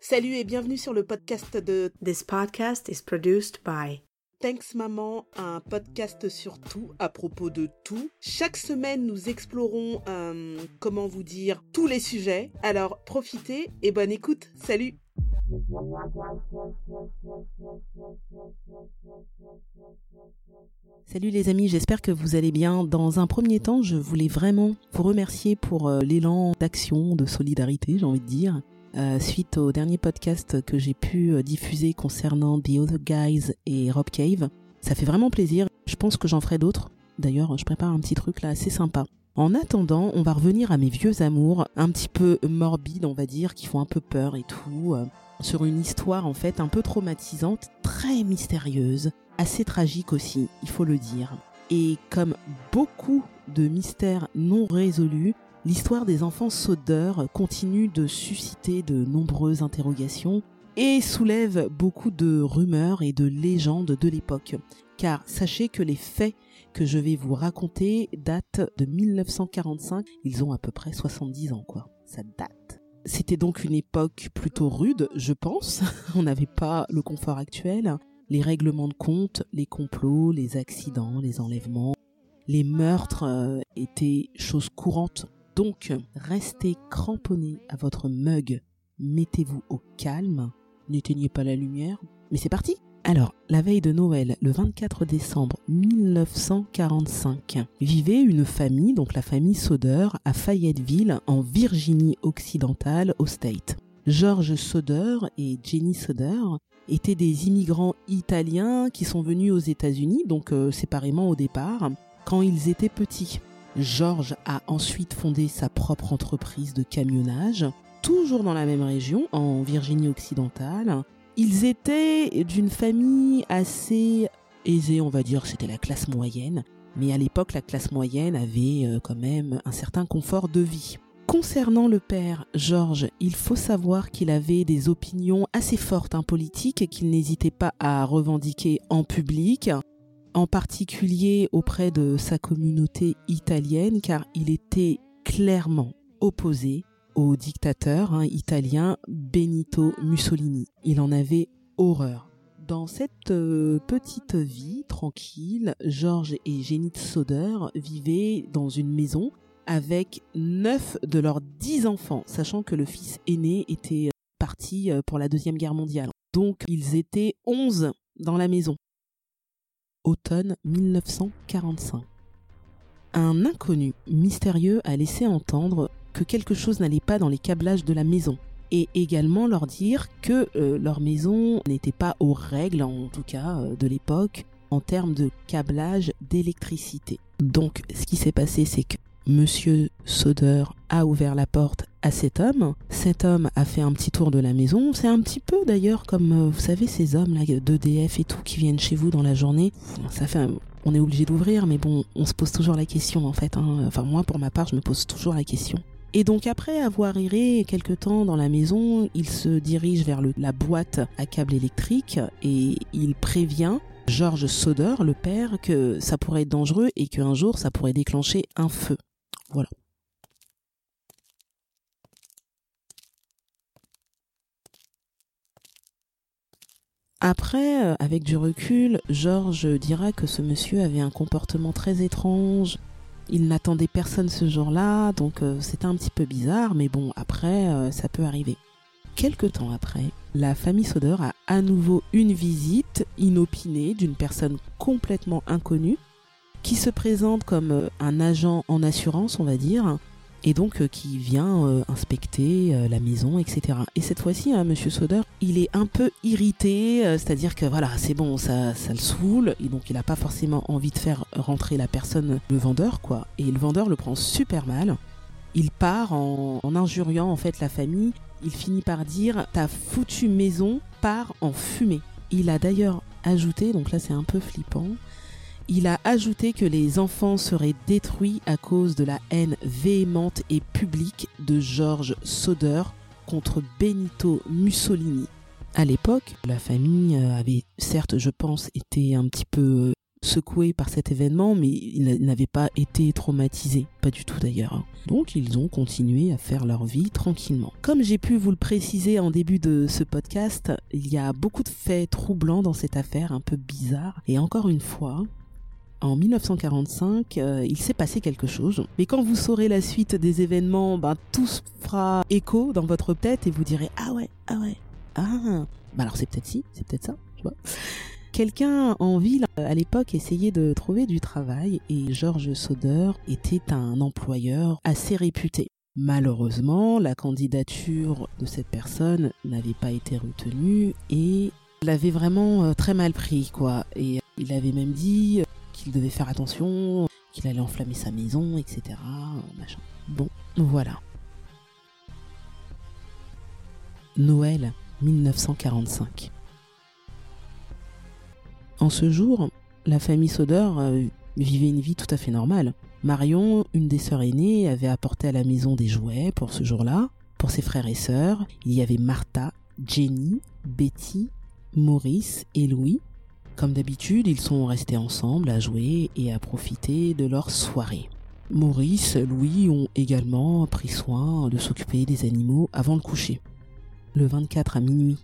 Salut et bienvenue sur le podcast de This podcast is produced by Thanks Maman, un podcast sur tout, à propos de tout. Chaque semaine, nous explorons, euh, comment vous dire, tous les sujets. Alors profitez et bonne écoute. Salut Salut les amis, j'espère que vous allez bien. Dans un premier temps, je voulais vraiment vous remercier pour euh, l'élan d'action, de solidarité, j'ai envie de dire. Euh, suite au dernier podcast que j'ai pu euh, diffuser concernant The Other Guys et Rob Cave. Ça fait vraiment plaisir. Je pense que j'en ferai d'autres. D'ailleurs, je prépare un petit truc là assez sympa. En attendant, on va revenir à mes vieux amours, un petit peu morbides, on va dire, qui font un peu peur et tout, euh, sur une histoire en fait un peu traumatisante, très mystérieuse, assez tragique aussi, il faut le dire. Et comme beaucoup de mystères non résolus, l'histoire des enfants sodeurs continue de susciter de nombreuses interrogations et soulève beaucoup de rumeurs et de légendes de l'époque. Car sachez que les faits que je vais vous raconter datent de 1945. Ils ont à peu près 70 ans, quoi. Ça date. C'était donc une époque plutôt rude, je pense. On n'avait pas le confort actuel. Les règlements de compte, les complots, les accidents, les enlèvements, les meurtres euh, étaient choses courantes donc, restez cramponnés à votre mug, mettez-vous au calme, n'éteignez pas la lumière, mais c'est parti alors, la veille de Noël, le 24 décembre 1945, vivait une famille, donc la famille Soder, à Fayetteville, en Virginie occidentale, au State. George Soder et Jenny Soder étaient des immigrants italiens qui sont venus aux États-Unis, donc euh, séparément au départ, quand ils étaient petits. Georges a ensuite fondé sa propre entreprise de camionnage, toujours dans la même région, en Virginie occidentale. Ils étaient d'une famille assez aisée, on va dire, c'était la classe moyenne, mais à l'époque la classe moyenne avait euh, quand même un certain confort de vie. Concernant le père Georges, il faut savoir qu'il avait des opinions assez fortes en politique qu'il n'hésitait pas à revendiquer en public en particulier auprès de sa communauté italienne, car il était clairement opposé au dictateur hein, italien Benito Mussolini. Il en avait horreur. Dans cette euh, petite vie tranquille, Georges et Jenny Soder vivaient dans une maison avec neuf de leurs dix enfants, sachant que le fils aîné était parti euh, pour la Deuxième Guerre mondiale. Donc ils étaient onze dans la maison automne 1945. Un inconnu mystérieux a laissé entendre que quelque chose n'allait pas dans les câblages de la maison et également leur dire que euh, leur maison n'était pas aux règles, en tout cas euh, de l'époque, en termes de câblage d'électricité. Donc ce qui s'est passé, c'est que Monsieur Soder a ouvert la porte à cet homme. Cet homme a fait un petit tour de la maison. C'est un petit peu d'ailleurs comme, euh, vous savez, ces hommes là d'EDF et tout qui viennent chez vous dans la journée. Ça fait, on est obligé d'ouvrir, mais bon, on se pose toujours la question en fait. Hein. Enfin moi, pour ma part, je me pose toujours la question. Et donc après avoir erré quelque temps dans la maison, il se dirige vers la boîte à câble électrique et il prévient George Soder, le père, que ça pourrait être dangereux et qu'un jour ça pourrait déclencher un feu. Voilà. Après, euh, avec du recul, Georges dira que ce monsieur avait un comportement très étrange. Il n'attendait personne ce jour-là, donc euh, c'était un petit peu bizarre, mais bon, après, euh, ça peut arriver. Quelque temps après, la famille Soder a à nouveau une visite inopinée d'une personne complètement inconnue qui se présente comme euh, un agent en assurance, on va dire, et donc euh, qui vient euh, inspecter la maison, etc. Et cette fois-ci, hein, Monsieur Soder, il est un peu irrité, c'est-à-dire que voilà, c'est bon, ça, ça le saoule, et donc il n'a pas forcément envie de faire rentrer la personne, le vendeur, quoi. Et le vendeur le prend super mal. Il part en, en injuriant en fait la famille. Il finit par dire ta foutue maison part en fumée. Il a d'ailleurs ajouté, donc là c'est un peu flippant, il a ajouté que les enfants seraient détruits à cause de la haine véhémente et publique de George Soder contre Benito Mussolini. À l'époque, la famille avait certes, je pense, été un petit peu secoué par cet événement, mais ils n'avaient pas été traumatisés, pas du tout d'ailleurs. hein. Donc ils ont continué à faire leur vie tranquillement. Comme j'ai pu vous le préciser en début de ce podcast, il y a beaucoup de faits troublants dans cette affaire, un peu bizarre. Et encore une fois, en 1945, euh, il s'est passé quelque chose. Mais quand vous saurez la suite des événements, ben, tout se fera écho dans votre tête et vous direz Ah ouais, ah ouais, ah. Bah alors c'est peut-être si, c'est peut-être ça, tu vois. Quelqu'un en ville à l'époque essayait de trouver du travail et George Soder était un employeur assez réputé. Malheureusement, la candidature de cette personne n'avait pas été retenue et l'avait vraiment euh, très mal pris quoi. Et il avait même dit devait faire attention, qu'il allait enflammer sa maison, etc. Bon, voilà. Noël 1945. En ce jour, la famille Soder euh, vivait une vie tout à fait normale. Marion, une des sœurs aînées, avait apporté à la maison des jouets pour ce jour-là. Pour ses frères et sœurs, il y avait Martha, Jenny, Betty, Maurice et Louis. Comme d'habitude, ils sont restés ensemble à jouer et à profiter de leur soirée. Maurice, Louis ont également pris soin de s'occuper des animaux avant le coucher. Le 24 à minuit,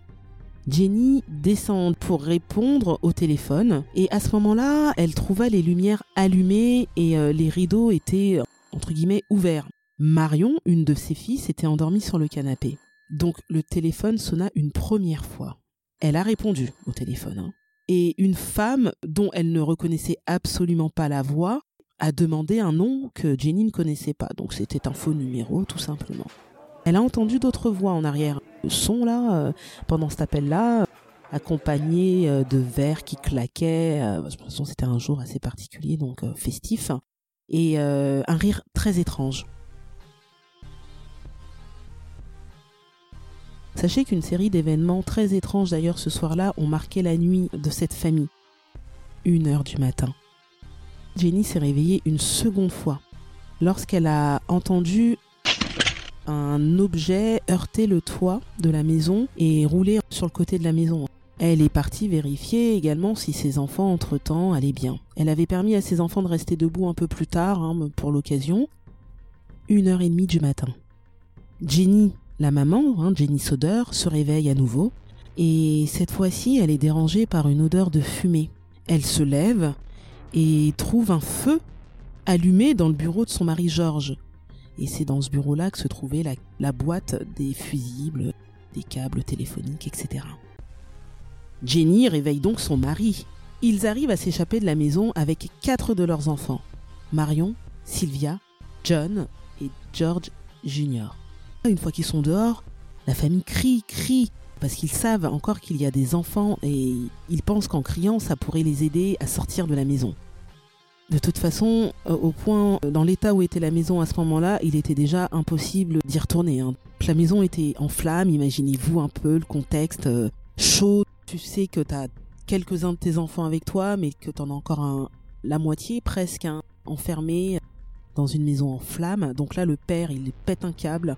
Jenny descend pour répondre au téléphone et à ce moment-là, elle trouva les lumières allumées et euh, les rideaux étaient entre guillemets ouverts. Marion, une de ses filles, s'était endormie sur le canapé. Donc le téléphone sonna une première fois. Elle a répondu au téléphone. hein. Et une femme dont elle ne reconnaissait absolument pas la voix a demandé un nom que Jenny ne connaissait pas. Donc c'était un faux numéro tout simplement. Elle a entendu d'autres voix en arrière. Le son là, euh, pendant cet appel-là, accompagné euh, de verres qui claquaient. euh, de toute façon, c'était un jour assez particulier, donc euh, festif. Et un rire très étrange. Sachez qu'une série d'événements très étranges d'ailleurs ce soir-là ont marqué la nuit de cette famille. Une heure du matin. Jenny s'est réveillée une seconde fois lorsqu'elle a entendu un objet heurter le toit de la maison et rouler sur le côté de la maison. Elle est partie vérifier également si ses enfants entre-temps allaient bien. Elle avait permis à ses enfants de rester debout un peu plus tard hein, pour l'occasion. Une heure et demie du matin. Jenny, la maman, hein, Jenny Soder, se réveille à nouveau et cette fois-ci elle est dérangée par une odeur de fumée. Elle se lève et trouve un feu allumé dans le bureau de son mari Georges. Et c'est dans ce bureau-là que se trouvait la, la boîte des fusibles, des câbles téléphoniques, etc. Jenny réveille donc son mari. Ils arrivent à s'échapper de la maison avec quatre de leurs enfants. Marion, Sylvia, John et George Jr. Une fois qu'ils sont dehors, la famille crie, crie, parce qu'ils savent encore qu'il y a des enfants et ils pensent qu'en criant, ça pourrait les aider à sortir de la maison. De toute façon, euh, au point, euh, dans l'état où était la maison à ce moment-là, il était déjà impossible d'y retourner. hein. La maison était en flammes, imaginez-vous un peu le contexte euh, chaud. Tu sais que tu as quelques-uns de tes enfants avec toi, mais que tu en as encore la moitié presque hein, enfermé dans une maison en flammes. Donc là, le père, il pète un câble.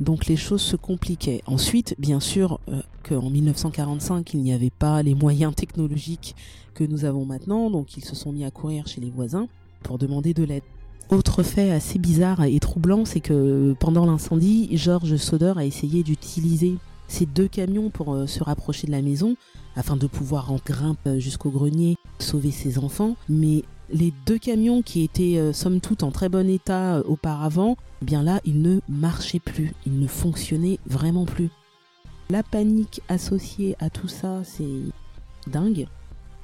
Donc les choses se compliquaient. Ensuite, bien sûr, euh, qu'en 1945, il n'y avait pas les moyens technologiques que nous avons maintenant, donc ils se sont mis à courir chez les voisins pour demander de l'aide. Autre fait assez bizarre et troublant, c'est que pendant l'incendie, George Soder a essayé d'utiliser ces deux camions pour euh, se rapprocher de la maison afin de pouvoir en grimpe jusqu'au grenier sauver ses enfants, mais les deux camions qui étaient euh, somme toute en très bon état euh, auparavant, eh bien là, ils ne marchaient plus, ils ne fonctionnaient vraiment plus. La panique associée à tout ça, c'est dingue.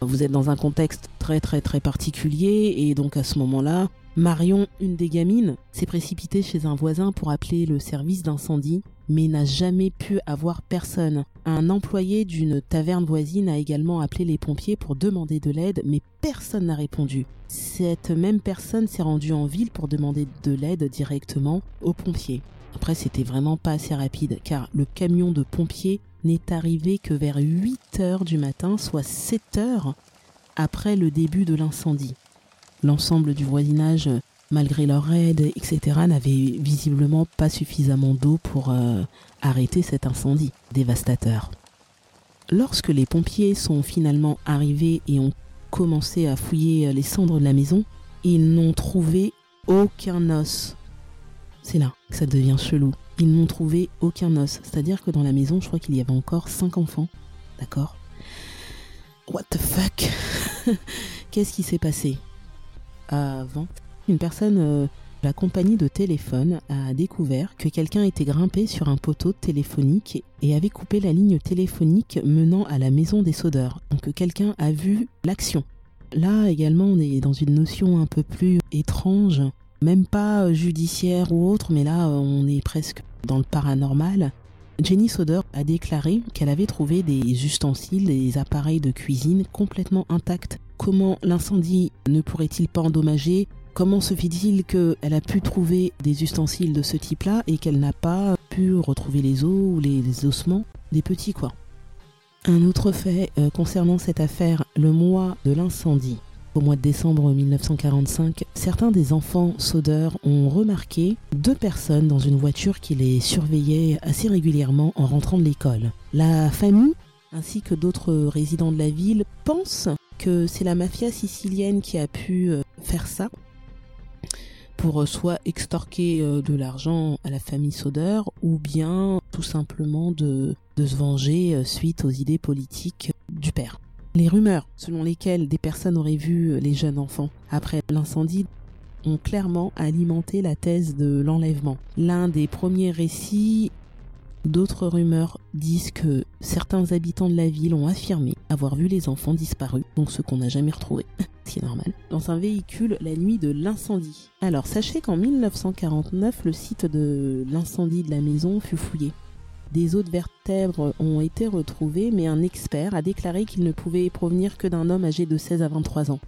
Vous êtes dans un contexte très très très particulier et donc à ce moment-là, Marion, une des gamines, s'est précipitée chez un voisin pour appeler le service d'incendie, mais n'a jamais pu avoir personne. Un employé d'une taverne voisine a également appelé les pompiers pour demander de l'aide, mais personne n'a répondu. Cette même personne s'est rendue en ville pour demander de l'aide directement aux pompiers. Après, c'était vraiment pas assez rapide, car le camion de pompiers n'est arrivé que vers 8 heures du matin, soit 7 heures après le début de l'incendie. L'ensemble du voisinage, malgré leur aide, etc., n'avait visiblement pas suffisamment d'eau pour euh, arrêter cet incendie dévastateur. Lorsque les pompiers sont finalement arrivés et ont commencé à fouiller les cendres de la maison. Ils n'ont trouvé aucun os. C'est là que ça devient chelou. Ils n'ont trouvé aucun os. C'est-à-dire que dans la maison, je crois qu'il y avait encore cinq enfants. D'accord? What the fuck? Qu'est-ce qui s'est passé? Avant, une personne euh, la compagnie de téléphone a découvert que quelqu'un était grimpé sur un poteau téléphonique et avait coupé la ligne téléphonique menant à la maison des sodeurs. Donc quelqu'un a vu l'action. Là également, on est dans une notion un peu plus étrange, même pas judiciaire ou autre, mais là on est presque dans le paranormal. Jenny Soder a déclaré qu'elle avait trouvé des ustensiles, des appareils de cuisine complètement intacts. Comment l'incendie ne pourrait-il pas endommager Comment se fait-il qu'elle a pu trouver des ustensiles de ce type-là et qu'elle n'a pas pu retrouver les os ou les, ossements des petits quoi? Un autre fait euh, concernant cette affaire, le mois de l'incendie. Au mois de décembre 1945, certains des enfants sodeurs ont remarqué deux personnes dans une voiture qui les surveillaient assez régulièrement en rentrant de l'école. La famille, ainsi que d'autres résidents de la ville, pensent que c'est la mafia sicilienne qui a pu euh, faire ça pour euh, soit extorquer euh, de l'argent à la famille Soder ou bien tout simplement de, de se venger euh, suite aux idées politiques du père. Les rumeurs selon lesquelles des personnes auraient vu les jeunes enfants après l'incendie ont clairement alimenté la thèse de l'enlèvement. L'un des premiers récits D'autres rumeurs disent que certains habitants de la ville ont affirmé avoir vu les enfants disparus, donc ceux qu'on n'a jamais retrouvés, ce qui est normal, dans un véhicule la nuit de l'incendie. Alors sachez qu'en 1949, le site de l'incendie de la maison fut fouillé. Des os de vertèbres ont été retrouvés, mais un expert a déclaré qu'il ne pouvait provenir que d'un homme âgé de 16 à 23 ans.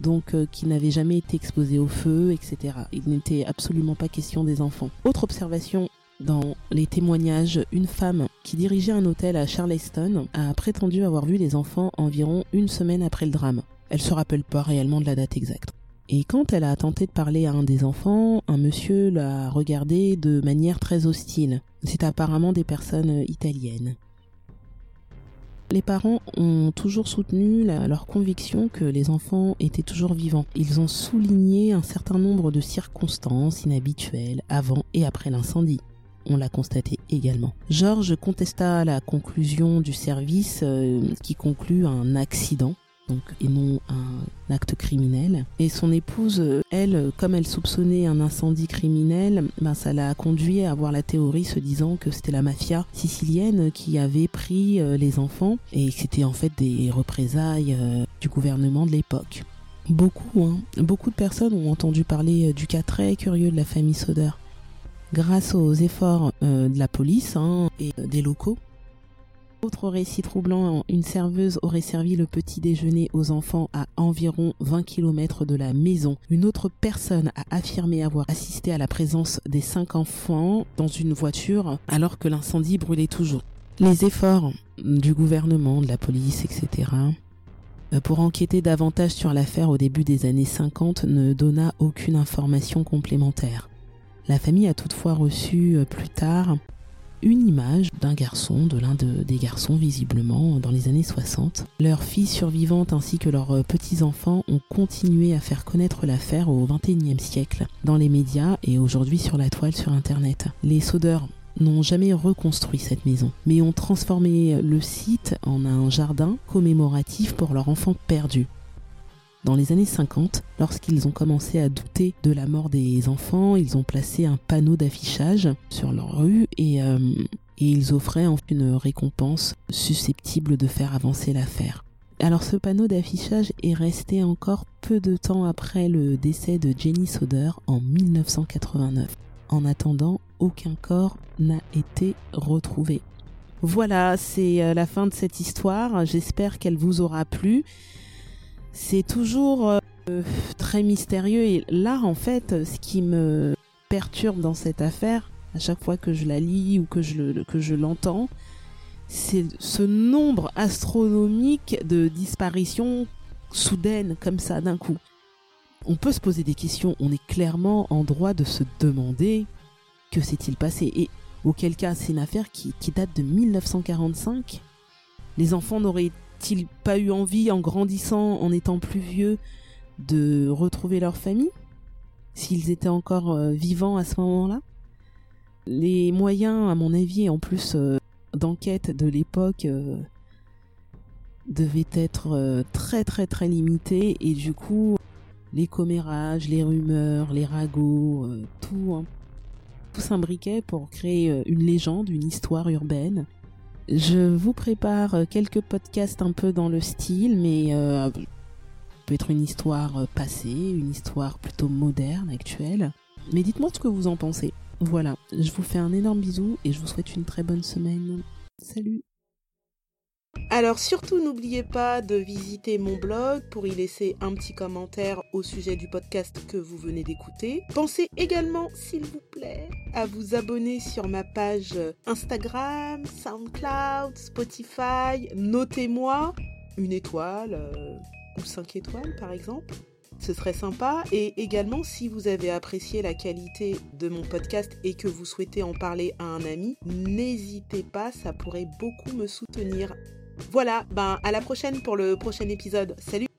Donc euh, qui n'avait jamais été exposé au feu, etc. Il n'était absolument pas question des enfants. Autre observation dans les témoignages, une femme qui dirigeait un hôtel à Charleston a prétendu avoir vu les enfants environ une semaine après le drame. Elle se rappelle pas réellement de la date exacte. Et quand elle a tenté de parler à un des enfants, un monsieur l'a regardé de manière très hostile. C'est apparemment des personnes italiennes. Les parents ont toujours soutenu leur conviction que les enfants étaient toujours vivants. Ils ont souligné un certain nombre de circonstances inhabituelles avant et après l'incendie on l'a constaté également. Georges contesta la conclusion du service euh, qui conclut un accident donc, et non un acte criminel. Et son épouse, elle, comme elle soupçonnait un incendie criminel, ben, ça l'a conduit à avoir la théorie se disant que c'était la mafia sicilienne qui avait pris euh, les enfants et que c'était en fait des représailles euh, du gouvernement de l'époque. Beaucoup, hein, beaucoup de personnes ont entendu parler du cas très curieux de la famille Soder grâce aux efforts euh, de la police hein, et euh, des locaux. Autre récit troublant, une serveuse aurait servi le petit déjeuner aux enfants à environ 20 km de la maison. Une autre personne a affirmé avoir assisté à la présence des cinq enfants dans une voiture alors que l'incendie brûlait toujours. Les efforts du gouvernement, de la police, etc. Euh, pour enquêter davantage sur l'affaire au début des années 50 ne donna aucune information complémentaire. La famille a toutefois reçu euh, plus tard une image d'un garçon, de l'un des garçons visiblement, dans les années 60. Leurs filles survivantes ainsi que leurs euh, petits-enfants ont continué à faire connaître l'affaire au XXIe siècle, dans les médias et aujourd'hui sur la toile sur Internet. Les Sodeurs n'ont jamais reconstruit cette maison, mais ont transformé le site en un jardin commémoratif pour leur enfant perdu. Dans les années 50, lorsqu'ils ont commencé à douter de la mort des enfants, ils ont placé un panneau d'affichage sur leur rue et, euh, ils offraient une récompense susceptible de faire avancer l'affaire. Alors ce panneau d'affichage est resté encore peu de temps après le décès de Jenny Soder en 1989. En attendant, aucun corps n'a été retrouvé. Voilà, c'est euh, la fin de cette histoire. J'espère qu'elle vous aura plu c'est toujours euh, très mystérieux. Et là, en fait, ce qui me perturbe dans cette affaire, à chaque fois que je la lis ou que je, que je l'entends, c'est ce nombre astronomique de disparitions soudaines comme ça d'un coup. On peut se poser des questions, on est clairement en droit de se demander que s'est-il passé et auquel cas c'est une affaire qui, qui date de 1945. Les enfants n'auraient n'auraient-ils pas eu envie, en grandissant, en étant plus vieux, de retrouver leur famille S'ils étaient encore euh, vivants à ce moment-là? Les moyens, à mon avis, en plus euh, d'enquête de l'époque, euh, devaient être très très très limités. Et du coup, les commérages, les rumeurs, les ragots, tout, hein, tout s'imbriquait pour créer une légende, une histoire urbaine je vous prépare euh, quelques podcasts un peu dans le style, mais euh, peut être une histoire euh, passée, une histoire plutôt moderne, actuelle. Mais dites-moi ce que vous en pensez. Voilà, je vous fais un énorme bisou et je vous souhaite une très bonne semaine. Salut alors surtout n'oubliez pas de visiter mon blog pour y laisser un petit commentaire au sujet du podcast que vous venez d'écouter. Pensez également, s'il vous plaît, à vous abonner sur ma page Instagram, SoundCloud, Spotify. Notez-moi une étoile euh, ou cinq étoiles par exemple. Ce serait sympa. Et également, si vous avez apprécié la qualité de mon podcast et que vous souhaitez en parler à un ami, n'hésitez pas, ça pourrait beaucoup me soutenir. Voilà, ben à la prochaine pour le prochain épisode. Salut